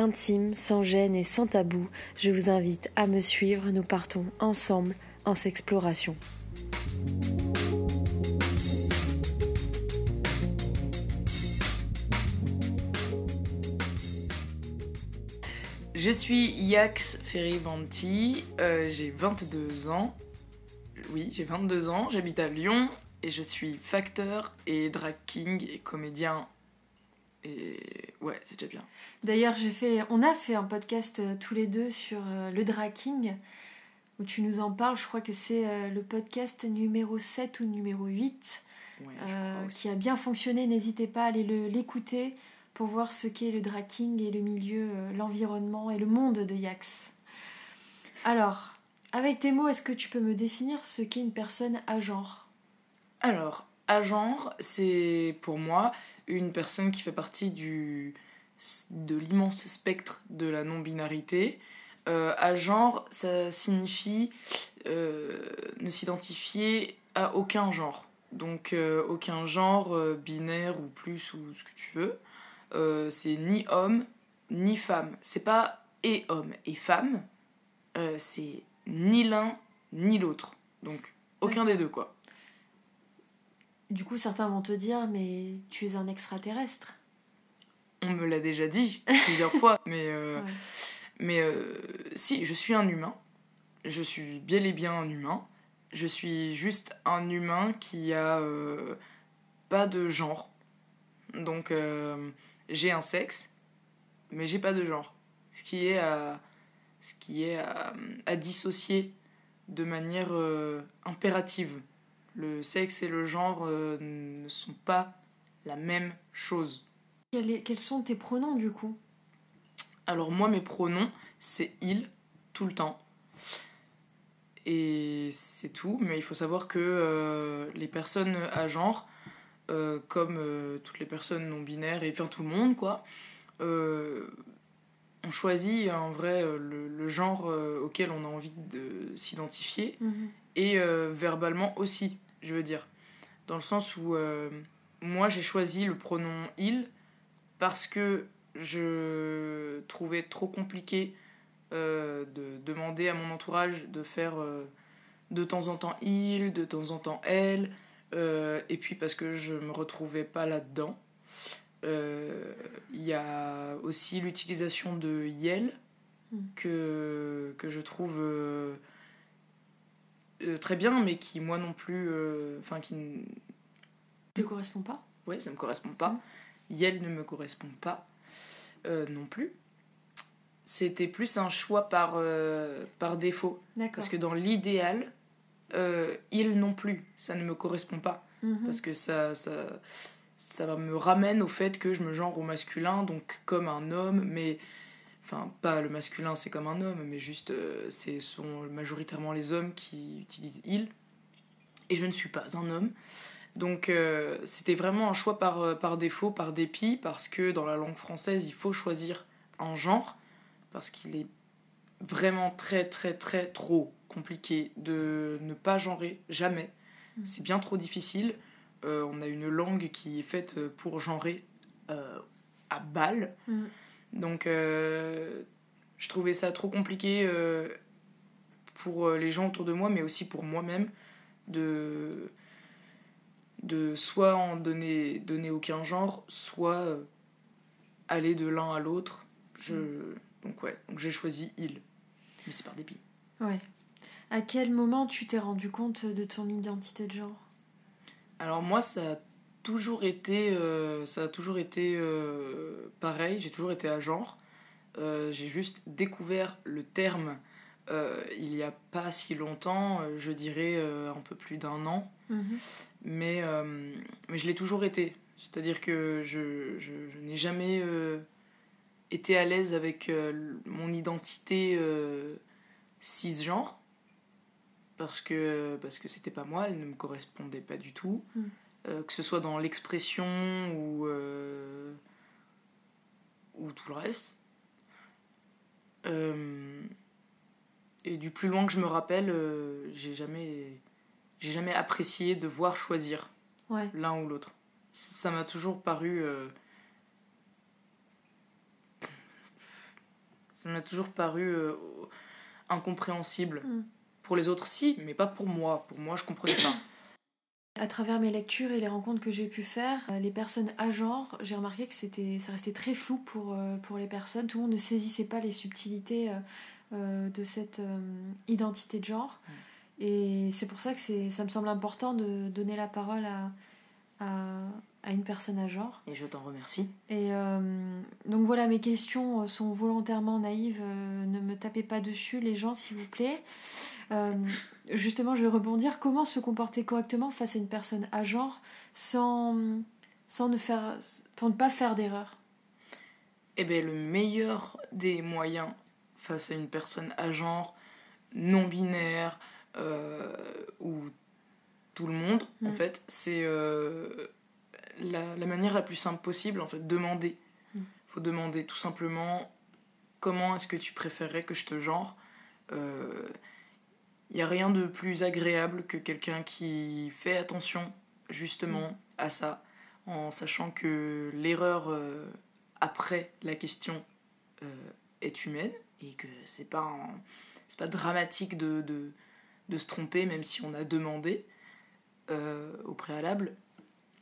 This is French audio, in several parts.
intime, sans gêne et sans tabou, je vous invite à me suivre, nous partons ensemble en s'exploration. Je suis Yax Ferrivanti, euh, j'ai 22 ans. Oui, j'ai 22 ans, j'habite à Lyon et je suis facteur et drag king et comédien. Et ouais, c'est déjà bien. D'ailleurs, j'ai fait, on a fait un podcast euh, tous les deux sur euh, le draking, où tu nous en parles. Je crois que c'est euh, le podcast numéro 7 ou numéro 8, Ouais, je crois aussi. qui a bien fonctionné. N'hésitez pas à aller le- l'écouter pour voir ce qu'est le draking et le milieu, l'environnement et le monde de Yax. Alors, avec tes mots, est-ce que tu peux me définir ce qu'est une personne à genre? Alors, à genre, c'est pour moi une personne qui fait partie du, de l'immense spectre de la non-binarité. Euh, à genre, ça signifie euh, ne s'identifier à aucun genre. Donc, euh, aucun genre binaire ou plus ou ce que tu veux. C'est ni homme ni femme. C'est pas et homme et femme. C'est ni l'un ni l'autre. Donc, aucun des deux, quoi. Du coup, certains vont te dire, mais tu es un extraterrestre. On me l'a déjà dit plusieurs fois, mais, euh, Ouais. mais euh, si, je suis un humain. Je suis bel et bien un humain. Je suis juste un humain qui a euh, pas de genre. Donc j'ai un sexe, mais j'ai pas de genre. Ce qui est à, ce qui est à, à dissocier de manière impérative. Le sexe et le genre ne sont pas la même chose. Quel est- quels sont tes pronoms du coup? Alors moi mes pronoms c'est il tout le temps. Et c'est tout, mais il faut savoir que euh, les personnes à genre, euh, comme euh, toutes les personnes non binaires et tout le monde quoi, on choisit en vrai le, le genre auquel on a envie de s'identifier et euh, verbalement aussi, je veux dire. Dans le sens où moi j'ai choisi le pronom il parce que je trouvais trop compliqué euh, de demander à mon entourage de faire euh, de temps en temps il, de temps en temps elle, euh, et puis parce que je me retrouvais pas là-dedans. Il y a aussi l'utilisation de yel Mm. que, que je trouve très bien, mais qui moi non plus, enfin qui, Ne correspond pas ouais, ça me correspond pas. Yel ne me correspond pas euh, non plus. C'était plus un choix par, euh, par défaut. Parce que dans l'idéal, euh, il non plus, ça ne me correspond pas. Mhm. Parce que ça, ça, ça me ramène au fait que je me genre au masculin, donc comme un homme, mais. Enfin, pas le masculin, c'est comme un homme, mais juste, euh, ce sont majoritairement les hommes qui utilisent il. Et je ne suis pas un homme. Donc, euh, c'était vraiment un choix par, euh, par défaut, par dépit, parce que dans la langue française, il faut choisir un genre, parce qu'il est vraiment très, très, très trop compliqué de ne pas genrer, jamais. Mhm. C'est bien trop difficile. Euh, on a une langue qui est faite pour genrer euh, à balle. Mhm. Donc, je trouvais ça trop compliqué pour les gens autour de moi, mais aussi pour moi-même, de, de soit en donner, donner aucun genre, soit euh, aller de l'un à l'autre. Je... Donc, ouais, donc j'ai choisi il. Mais c'est par dépit. Ouais. À quel moment tu t'es rendu compte de ton identité de genre? Alors moi, ça a toujours été, euh, ça a toujours été euh, pareil. J'ai toujours été à genre. Euh, j'ai juste découvert le terme euh, il y a pas si longtemps, euh, je dirais euh, un peu plus d'un an. Mhm. Mais, euh, mais je l'ai toujours été. C'est-à-dire que je, je, je n'ai jamais été à l'aise avec mon identité cisgenre parce que parce que c'était pas moi, elle ne me correspondait pas du tout, Mm. Euh, que ce soit dans l'expression ou ou tout le reste. Et du plus loin que je me rappelle, euh, j'ai jamais j'ai jamais apprécié devoir choisir Ouais. l'un ou l'autre. Ça m'a toujours paru. euh, Ça m'a toujours paru euh, incompréhensible. Mm. Pour les autres, si, mais pas pour moi. Pour moi, je comprenais pas. À travers mes lectures et les rencontres que j'ai pu faire, les personnes à genre, j'ai remarqué que c'était, ça restait très flou pour, pour les personnes. Tout le monde ne saisissait pas les subtilités de cette euh, identité de genre. Et c'est pour ça que ça me semble important de donner la parole à, à, à une personne à genre. Et je t'en remercie. Et euh, donc voilà, mes questions sont volontairement naïves. euh, ne me tapez pas dessus, les gens, s'il vous plaît. Euh, justement, je vais rebondir. Comment se comporter correctement face à une personne à genre sans, sans ne faire, pour ne pas faire d'erreur Eh bien, le meilleur des moyens face à une personne à genre, non binaire, euh, ou tout le monde, en Mm. fait, c'est euh, la, la manière la plus simple possible, en fait, demander. Mm. faut demander tout simplement comment est-ce que tu préférerais que je te genre. Il n'y a rien de plus agréable que quelqu'un qui fait attention justement à ça, en sachant que l'erreur euh, après la question euh, est humaine et que c'est pas un- c'est pas dramatique de, de, de se tromper même si on a demandé euh, au préalable.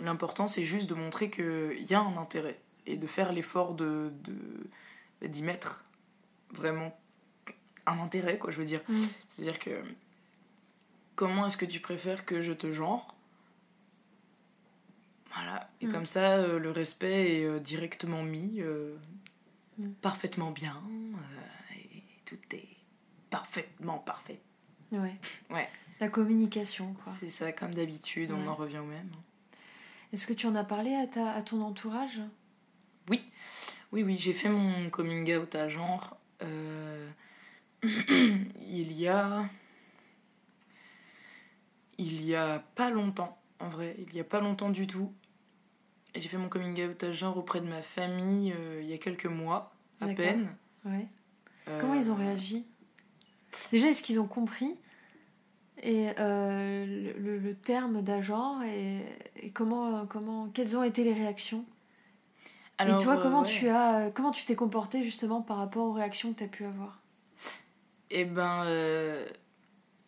L'important c'est juste de montrer qu'il y a un intérêt et de faire l'effort de, de- d'y mettre vraiment un intérêt quoi je veux dire. Mm. C'est-à-dire que comment est-ce que tu préfères que je te genre? Voilà. Et Mm. comme ça, euh, le respect est euh, directement mis, euh, Mm. parfaitement bien, euh, tout est parfaitement parfait. Ouais. Ouais. La communication, quoi. C'est ça, comme d'habitude, on Ouais. en revient au même. Est-ce que tu en as parlé à, ta, à ton entourage? Oui, oui, j'ai fait mon coming out à genre. euh, il y a. Il y a pas longtemps, en vrai, il y a pas longtemps du tout. J'ai fait mon coming out à genre auprès de ma famille euh, il y a quelques mois, à peine. Ouais. Euh, Comment ils ont réagi? Déjà, est-ce qu'ils ont compris? Et euh, le, terme d'agent et, et comment, comment, quelles ont été les réactions? Alors, Et toi, euh, comment ouais. tu as, comment tu t'es comporté justement par rapport aux réactions que tu as pu avoir? Eh ben, euh,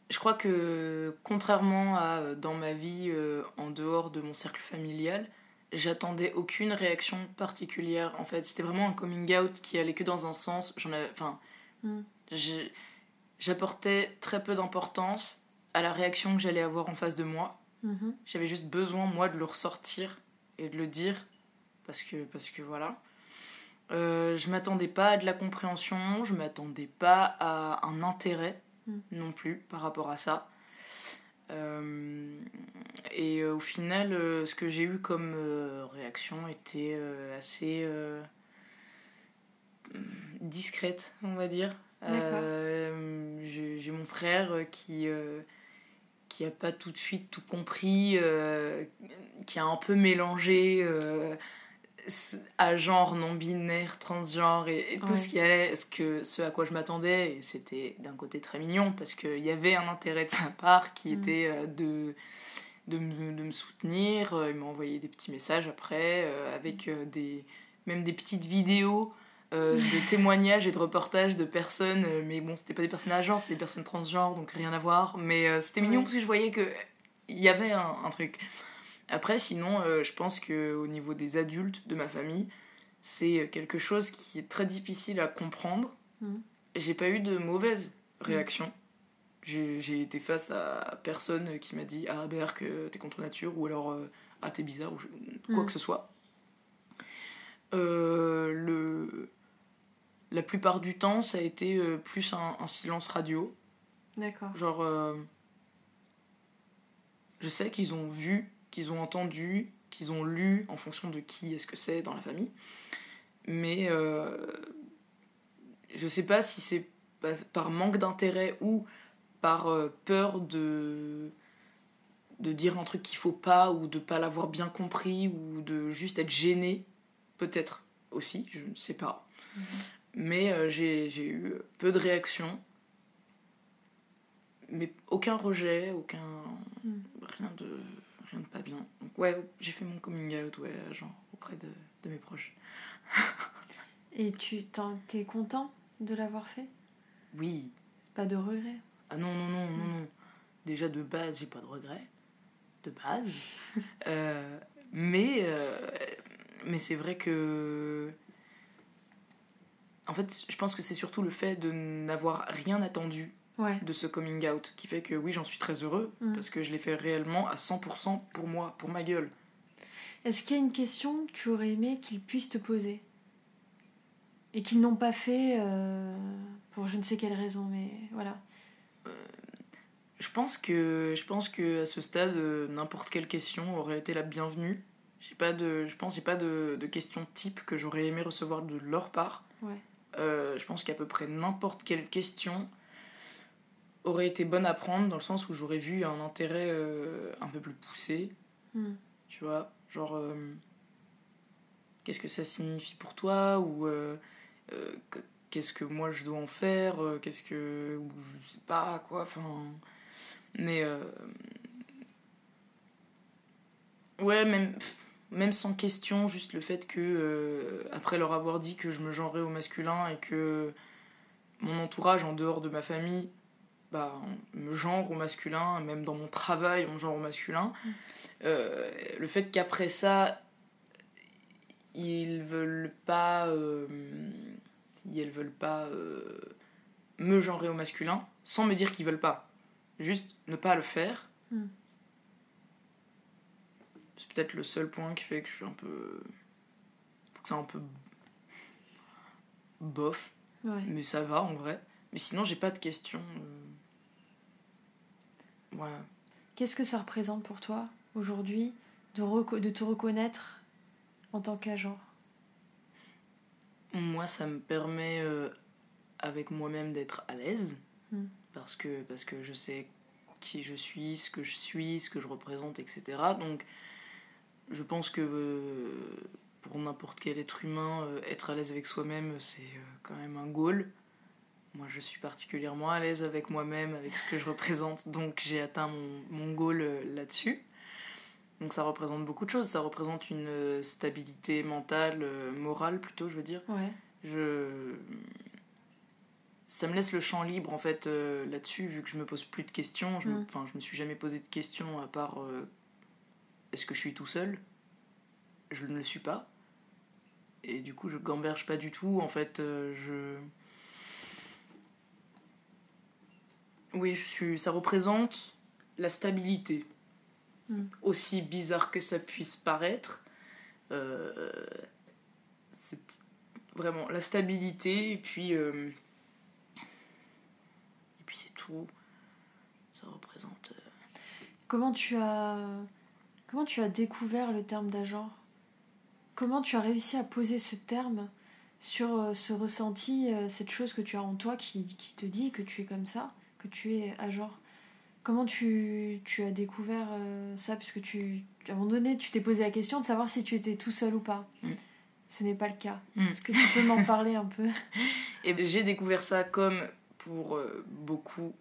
je crois que contrairement à euh, dans ma vie euh, en dehors de mon cercle familial, j'attendais aucune réaction particulière. En fait, c'était vraiment un coming out qui allait que dans un sens. J'en avais, enfin, Mm. j'apportais très peu d'importance à la réaction que j'allais avoir en face de moi. Mhm. J'avais juste besoin, moi, de le ressortir et de le dire. Parce que, parce que voilà. Euh, je m'attendais pas à de la compréhension, je m'attendais pas à un intérêt Mm. non plus par rapport à ça. Euh, et euh, au final, ce que j'ai eu comme réaction était assez discrète, on va dire. Euh, j'ai mon frère qui, euh, qui a pas tout de suite tout compris, euh, qui a un peu mélangé à genre non binaire, transgenre et, et tout Ouais. ce qui allait, ce, que, ce à quoi je m'attendais. Et c'était d'un côté très mignon parce qu'il y avait un intérêt de sa part qui Mm. était de, de, me, de me soutenir. Il m'a envoyé des petits messages après euh, avec euh, des, même des petites vidéos. Euh, de témoignages et de reportages de personnes, euh, mais bon, c'était pas des personnes à genre, c'était des personnes transgenres, donc rien à voir. Mais euh, c'était mignon Ouais. parce que je voyais que il y avait un, un truc. Après, sinon, euh, je pense que au niveau des adultes de ma famille, c'est quelque chose qui est très difficile à comprendre. Mhm. J'ai pas eu de mauvaise réaction. J'ai j'ai été face à personne qui m'a dit Ah, Berk, t'es contre nature, ou alors Ah, t'es bizarre, ou je- quoi Mhm. que ce soit. Euh, le... La plupart du temps, ça a été euh, plus un, un silence radio. D'accord. Genre, euh, je sais qu'ils ont vu, qu'ils ont entendu, qu'ils ont lu en fonction de qui est-ce que c'est dans la famille. Mais euh, je sais pas si c'est par manque d'intérêt ou par peur de de dire un truc qu'il faut pas ou de pas l'avoir bien compris ou de juste être gêné peut-être aussi je ne sais pas mhm. Mais euh, j'ai eu peu de réactions. Mais aucun rejet aucun mhm. rien de rien de pas bien. Donc ouais j'ai fait mon coming out ouais genre auprès de, de mes proches. Et tu t'es content de l'avoir fait? Oui. Pas de regret ah non non non non non. Déjà de base j'ai pas de regret de base. Euh, mais euh, mais c'est vrai que. En fait, je pense que c'est surtout le fait de n'avoir rien attendu de ce coming out qui fait que oui, j'en suis très heureux mm. parce que je l'ai fait réellement à 100% pour moi, pour ma gueule. Est-ce qu'il y a une question que tu aurais aimé qu'ils puissent te poser et qu'ils n'ont pas fait euh, pour je ne sais quelle raison, mais voilà je pense que je pense que à ce stade euh, n'importe quelle question aurait été la bienvenue. J'ai pas de je pense j'ai pas de, de questions type que j'aurais aimé recevoir de leur part. Euh, je pense qu'à peu près n'importe quelle question aurait été bonne à prendre dans le sens où j'aurais vu un intérêt euh, un peu plus poussé. Hmm. Tu vois, genre qu'est-ce que ça signifie pour toi ou qu'est-ce que moi je dois en faire, qu'est-ce que ou je sais pas quoi, enfin mais. Euh, ouais, même, même sans question, juste le fait que, euh, après leur avoir dit que je me genrais au masculin et que mon entourage, en dehors de ma famille, bah, me genre au masculin, même dans mon travail, on me genre au masculin. Mm. Euh, le fait qu'après ça, ils veulent pas. ils veulent pas me genrer au masculin, sans me dire qu'ils veulent pas juste ne pas le faire. Hmm. C'est peut-être le seul point qui fait que je suis un peu. Faut que c'est un peu. bof. Mais ça va en vrai. Mais sinon, j'ai pas de questions. Euh. Ouais. Qu'est-ce que ça représente pour toi aujourd'hui de, de te reconnaître en tant qu'agent? Moi, ça me permet euh, avec moi-même d'être à l'aise. Hmm parce que, parce que je sais qui je suis, ce que je suis, ce que je représente, etc. Donc je pense que euh, pour n'importe quel être humain, euh, être à l'aise avec soi-même, c'est euh, quand même un goal. Moi, je suis particulièrement à l'aise avec moi-même, avec ce que je représente, donc j'ai atteint mon, mon goal là-dessus. Donc ça représente beaucoup de choses, ça représente une stabilité mentale, morale plutôt, je veux dire. Ouais. Je ça me laisse le champ libre en fait là-dessus vu que je me pose plus de questions je me, mm. enfin je me suis jamais posé de questions à part est-ce que je suis tout seul? Je ne le suis pas et du coup je gamberge pas du tout en fait euh, je oui je suis ça représente la stabilité mm. aussi bizarre que ça puisse paraître c'est vraiment la stabilité et puis ça représente. Euh, comment tu as comment tu as découvert le terme d'agent? Comment tu as réussi à poser ce terme sur euh, ce ressenti, euh, cette chose que tu as en toi qui, qui te dit que tu es comme ça, que tu es agent? Comment tu, tu, as découvert ça? Puisque tu, à un moment donné, tu t'es posé la question de savoir si tu étais tout seul ou pas. Mm. Ce n'est pas le cas. Mm. Est-ce que tu peux m'en parler un peu? Et eh J'ai découvert ça comme pour euh, beaucoup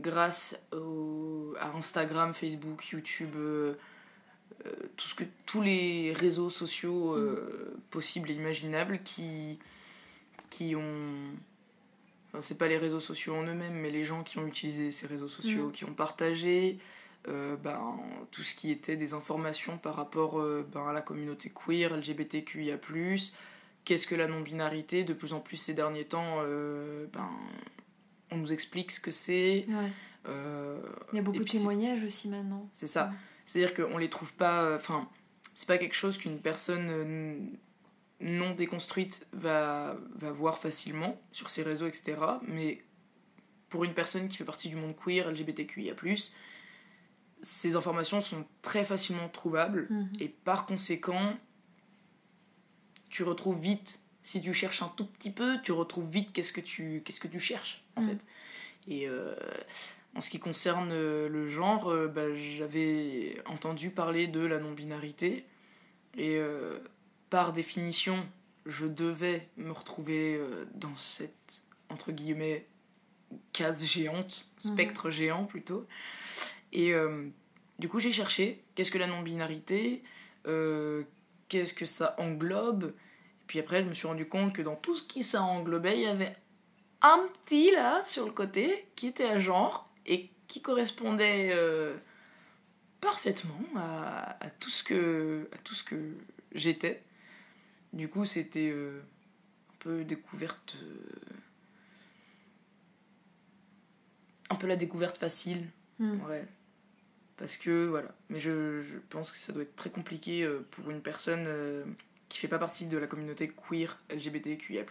grâce à Instagram, Facebook, YouTube, euh, euh, tout ce que, tous les réseaux sociaux mm. possibles et imaginables qui, qui ont... Enfin, c'est pas les réseaux sociaux en eux-mêmes, mais les gens qui ont utilisé ces réseaux sociaux, mm. qui ont partagé ben, tout ce qui était des informations par rapport ben, à la communauté queer, LGBTQIA+, qu'est-ce que la non-binarité, de plus en plus ces derniers temps, ben, on nous explique ce que c'est. Euh, Il y a beaucoup de témoignages aussi maintenant. C'est ça. C'est-à-dire qu'on les trouve pas. Enfin, c'est pas quelque chose qu'une personne euh, non déconstruite va, va voir facilement sur ses réseaux, etc. Mais pour une personne qui fait partie du monde queer, LGBTQIA, ces informations sont très facilement trouvables mhm. et par conséquent, tu retrouves vite si tu cherches un tout petit peu, tu retrouves vite qu'est-ce que tu, qu'est-ce que tu cherches. en Mm. fait. Et euh, en ce qui concerne euh, le genre, euh, bah, j'avais entendu parler de la non-binarité. Et euh, par définition, je devais me retrouver dans cette, entre guillemets, case géante, spectre géant plutôt. Et euh, du coup, j'ai cherché qu'est-ce que la non-binarité, euh, qu'est-ce que ça englobe. Et puis après, je me suis rendu compte que dans tout ce qui ça englobait, il y avait un petit là sur le côté qui était à genre et qui correspondait euh, parfaitement à, à tout ce que à tout ce que j'étais. Du coup, c'était euh, un peu découverte, euh, un peu la découverte facile, Mm. ouais. Parce que voilà, mais je, je pense que ça doit être très compliqué pour une personne qui fait pas partie de la communauté queer LGBTQIA+,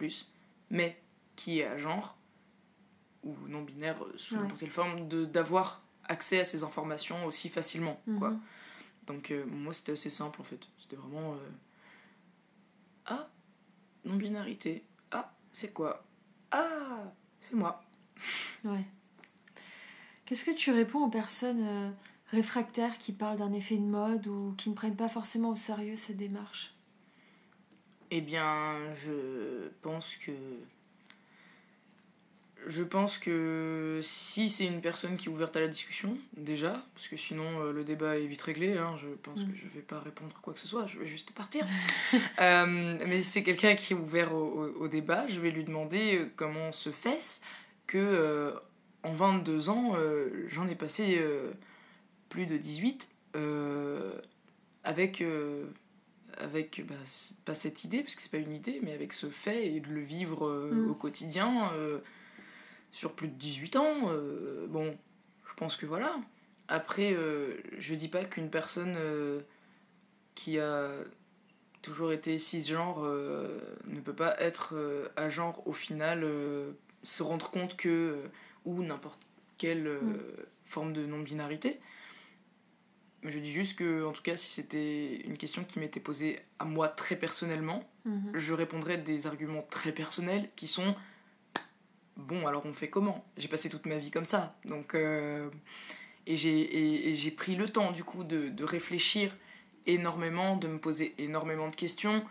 mais qui est à genre ou non binaire euh, sous Ouais. n'importe quelle forme, de d'avoir accès à ces informations aussi facilement, quoi. Mhm. Donc euh, moi c'était assez simple en fait. C'était vraiment euh, ah non-binarité. Ah c'est quoi? Ah c'est moi. Ouais. Qu'est-ce que tu réponds aux personnes euh, réfractaires qui parlent d'un effet de mode ou qui ne prennent pas forcément au sérieux cette démarche? Eh bien je pense que je pense que si c'est une personne qui est ouverte à la discussion, déjà, parce que sinon euh, le débat est vite réglé, hein, je pense Mm. que je vais pas répondre quoi que ce soit, je vais juste partir. Euh, mais si c'est quelqu'un qui est ouvert au, au- au débat, je vais lui demander euh, comment se fait-ce que euh, en 22 ans, j'en ai passé plus de 18 euh, avec, avec bah, pas cette idée, parce que c'est pas une idée, mais avec ce fait et de le vivre Mm. au quotidien sur plus de 18 ans. euh, bon, je pense que voilà. Après, euh, je dis pas qu'une personne euh, qui a toujours été cisgenre ne peut pas être à genre au final, se rendre compte que, ou n'importe quelle Mm. forme de non-binarité. Je dis juste que, en tout cas, si c'était une question qui m'était posée à moi très personnellement, Mhm. je répondrais des arguments très personnels qui sont bon alors on fait comment? J'ai passé toute ma vie comme ça donc euh, et j'ai pris le temps du coup de, de réfléchir énormément de me poser énormément de questions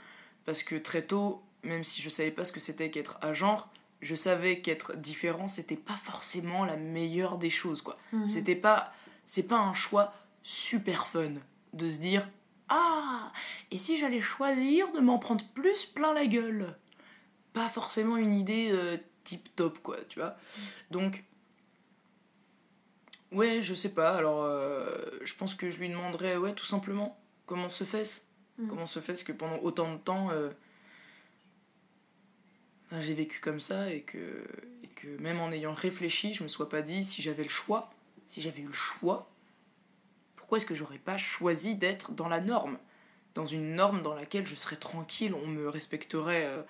parce que très tôt même si je savais pas ce que c'était qu'être à genre je savais qu'être différent c'était pas forcément la meilleure des choses quoi. Mhm. c'était pas c'est pas un choix super fun de se dire ah et si j'allais choisir de m'en prendre plus plein la gueule? Pas forcément une idée euh, tip top quoi tu vois. Donc ouais je sais pas alors euh, je pense que je lui demanderais ouais tout simplement comment se fait-ce Mhm. comment se fait-ce que pendant autant de temps euh, ben, j'ai vécu comme ça et que, et que même en ayant réfléchi je me sois pas dit si j'avais le choix si j'avais eu le choix pourquoi est-ce que j'aurais pas choisi d'être dans la norme? Dans une norme dans laquelle je serais tranquille on me respecterait euh,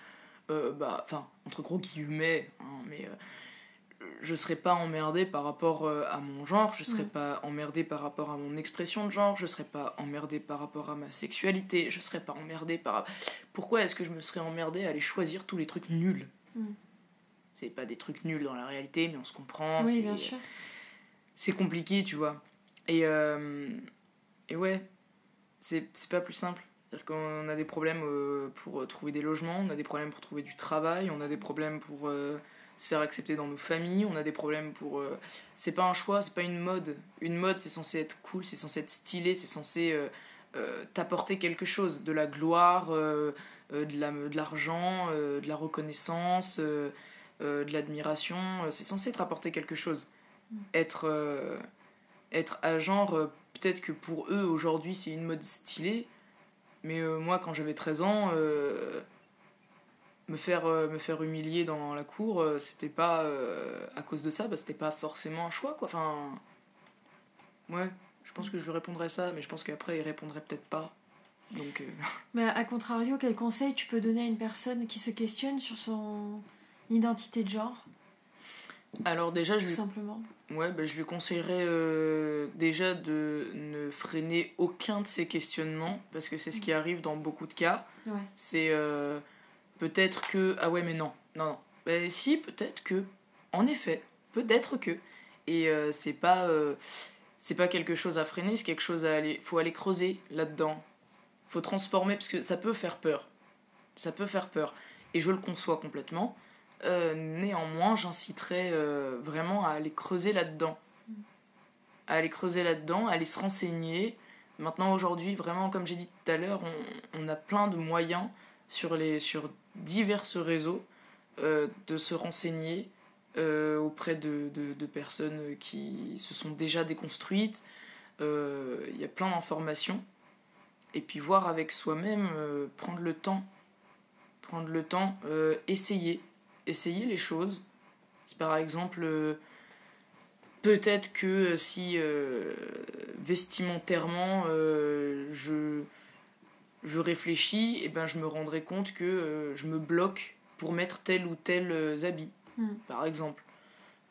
bah, enfin, entre gros guillemets, hein, mais euh, je serais pas emmerdée par rapport euh, à mon genre, je serais Ouais. pas emmerdée par rapport à mon expression de genre, je serais pas emmerdée par rapport à ma sexualité, je serais pas emmerdée par. Pourquoi est-ce que je me serais emmerdée à aller choisir tous les trucs nuls? Mm. C'est pas des trucs nuls dans la réalité, mais on se comprend. Oui, c'est- bien sûr. c'est compliqué, tu vois. Et, euh, et ouais, c'est c'est pas plus simple. C'est-à-dire qu'on a des problèmes euh, pour trouver des logements, on a des problèmes pour trouver du travail, on a des problèmes pour euh, se faire accepter dans nos familles, on a des problèmes pour... euh, C'est pas un choix, c'est pas une mode. Une mode, c'est censé être cool, c'est censé être stylé, c'est censé euh, euh, t'apporter quelque chose. De la gloire, euh, euh, de la- de l'argent, euh, de la reconnaissance, euh, euh, de l'admiration. euh, C'est censé te rapporter quelque chose. Être, euh, être à genre, euh, peut-être que pour eux, aujourd'hui, c'est une mode stylée. Mais euh, moi, quand j'avais 13 ans, euh, me, faire, euh, me faire humilier dans la cour, c'était pas à cause de ça, bah, c'était pas forcément un choix, quoi. Enfin, ouais, je pense que je lui répondrais ça, mais je pense qu'après, il répondrait peut-être pas. Donc, Mais à contrario, quel conseil tu peux donner à une personne qui se questionne sur son identité de genre, alors déjà, je tout lui, simplement ouais, bah, je lui conseillerais euh, déjà de ne freiner aucun de ses questionnements, parce que c'est ce qui arrive dans beaucoup de cas. Ouais. c'est euh, peut-être que ah ouais mais non non non Ben, si peut-être que en effet, peut-être que. Et euh, c'est pas, c'est pas quelque chose à freiner, c'est quelque chose à aller. faut aller creuser là-dedans. faut transformer, parce que ça peut faire peur. Ça peut faire peur. Et je le conçois complètement. Euh, néanmoins, j'inciterais vraiment à aller creuser là-dedans. À aller creuser là-dedans, à aller se renseigner. Maintenant, aujourd'hui, vraiment, comme j'ai dit tout à l'heure, on, a plein de moyens sur, les, divers réseaux de se renseigner, euh, auprès de, personnes qui se sont déjà déconstruites. Euh, il y a plein d'informations. Et puis voir avec soi-même, euh, prendre le temps. Prendre le temps, essayer. Essayer les choses. Si par exemple, peut-être que si vestimentairement je, je réfléchis, et eh ben je me rendrai compte que je me bloque pour mettre tel ou tel habit. Hmm. par exemple,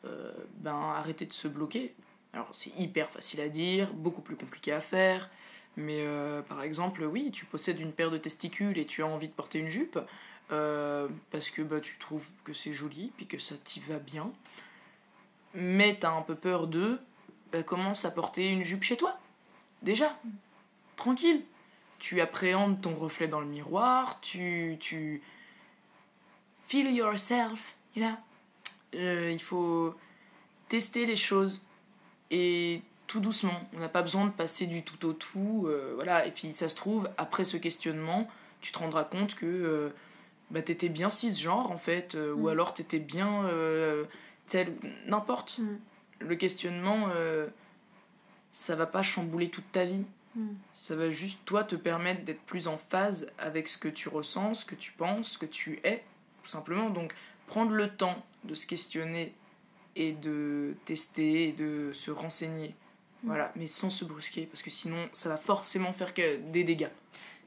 euh, ben arrêter de se bloquer. Alors c'est hyper facile à dire, beaucoup plus compliqué à faire, mais euh, par exemple, oui, tu possèdes une paire de testicules et tu as envie de porter une jupe euh, parce que bah, tu trouves que c'est joli puis que ça t'y va bien, mais t'as un peu peur de bah, commence à porter une jupe chez toi? Déjà, tranquille. Tu appréhendes ton reflet dans le miroir, tu, tu feel yourself, you know? Euh, il faut tester les choses et tout doucement. On n'a pas besoin de passer du tout au tout. Euh, voilà. Et puis ça se trouve, après ce questionnement, tu te rendras compte que euh, bah, t'étais bien cisgenre en fait, ou mm. alors t'étais bien tel n'importe. Mm. Le questionnement, ça va pas chambouler toute ta vie. Mm. Ça va juste toi te permettre d'être plus en phase avec ce que tu ressens, ce que tu penses, ce que tu es, tout simplement. Donc prendre le temps de se questionner et de tester et de se renseigner. Mm. Voilà, mais sans se brusquer, parce que sinon, ça va forcément faire que des dégâts.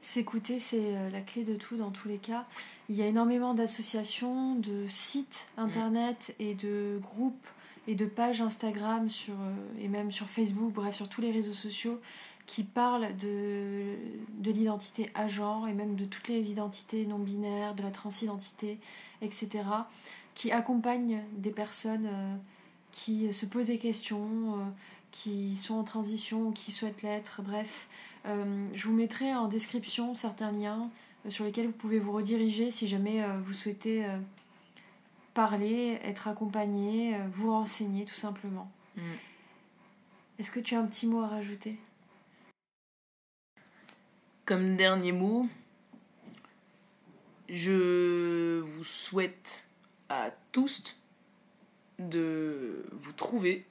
S'écouter, c'est euh, la clé de tout dans tous les cas. Il y a énormément d'associations, de sites internet et de groupes et de pages Instagram sur, euh, et même sur Facebook, bref, sur tous les réseaux sociaux qui parlent de, de l'identité à genre et même de toutes les identités non binaires, de la transidentité, etc qui accompagne des personnes euh, qui se posent des questions, qui sont en transition ou qui souhaitent l'être, bref. Euh, je vous mettrai en description certains liens sur lesquels vous pouvez vous rediriger si jamais vous souhaitez parler, être accompagné, vous renseigner tout simplement. Mm. Est-ce que tu as un petit mot à rajouter? Comme dernier mot, je vous souhaite à tous de vous trouver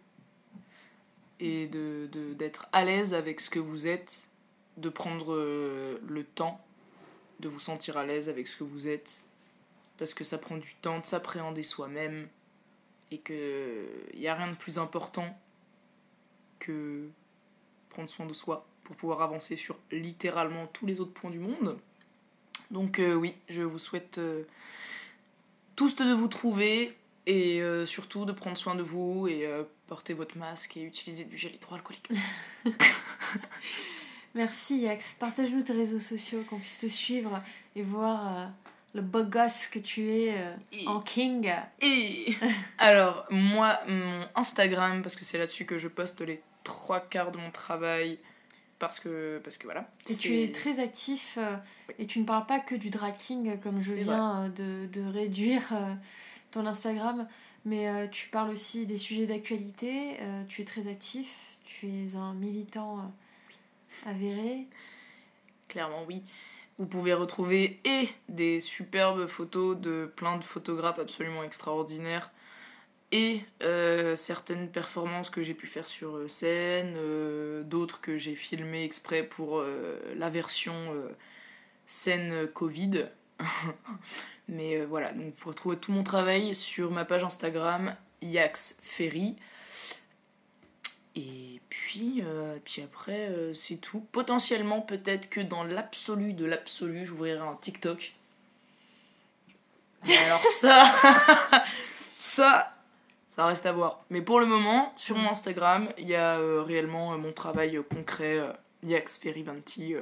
et de, d'être à l'aise avec ce que vous êtes, de prendre euh, le temps de vous sentir à l'aise avec ce que vous êtes, parce que ça prend du temps de s'appréhender soi-même et qu'il n'y a rien de plus important que prendre soin de soi pour pouvoir avancer sur littéralement tous les autres points du monde. Donc euh, oui, je vous souhaite... Euh, tous de vous trouver et euh, surtout de prendre soin de vous et euh, porter votre masque et utiliser du gel hydroalcoolique. Merci Yax. Partage-nous tes réseaux sociaux, qu'on puisse te suivre et voir euh, le beau gosse que tu es en king. Et alors, moi, mon Instagram, parce que c'est là-dessus que je poste les trois quarts de mon travail, parce que, parce que voilà. Et tu es très actif et tu ne parles pas que du draking comme je viens de, de, réduire ton Instagram, mais tu parles aussi des sujets d'actualité, tu es très actif, tu es un militant avéré. Clairement oui. Vous pouvez retrouver et des superbes photos de plein de photographes absolument extraordinaires et euh, certaines performances que j'ai pu faire sur euh, scène, euh, d'autres que j'ai filmées exprès pour la version scène Covid. Mais voilà, donc vous retrouvez tout mon travail sur ma page Instagram Yax Ferry. Et puis, puis après, c'est tout. Potentiellement, peut-être que dans l'absolu de l'absolu, j'ouvrirai un TikTok. alors ça, ça, ça reste à voir. Mais pour le moment, sur mon Instagram, il y a euh, réellement euh, mon travail euh, concret, Yax Ferry Venti.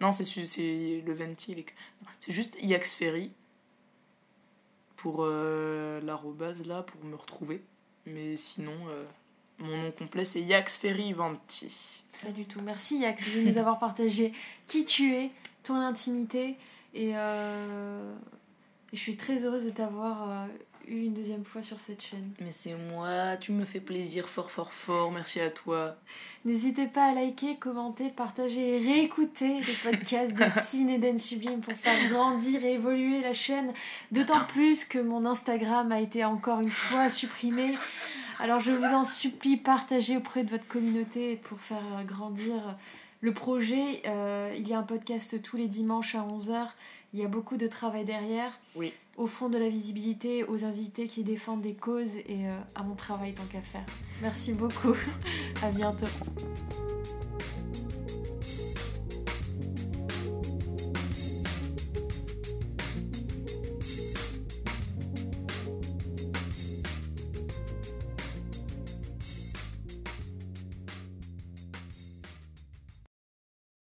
non, c'est le Venti. C'est juste Yax Ferry. Pour euh, l'arrobase là pour me retrouver. Mais sinon, euh, mon nom complet c'est Yax Ferry Vanti. Pas du tout. Merci Yax de nous avoir partagé qui tu es, ton intimité. Et, euh, et je suis très heureuse de t'avoir euh, eu une deuxième fois sur cette chaîne. Mais c'est moi, tu me fais plaisir fort fort fort, merci à toi. N'hésitez pas à liker, commenter, partager et réécouter les podcasts de Cine Eden Sublime pour faire grandir et évoluer la chaîne. D'autant plus que mon Instagram a été encore une fois supprimé. Alors je vous en supplie, partagez auprès de votre communauté pour faire grandir le projet. Euh, il y a un podcast tous les dimanches à 11h. Il y a beaucoup de travail derrière. Oui. Au fond de la visibilité, aux invités qui défendent des causes et euh, à mon travail tant qu'à faire. Merci beaucoup. à bientôt.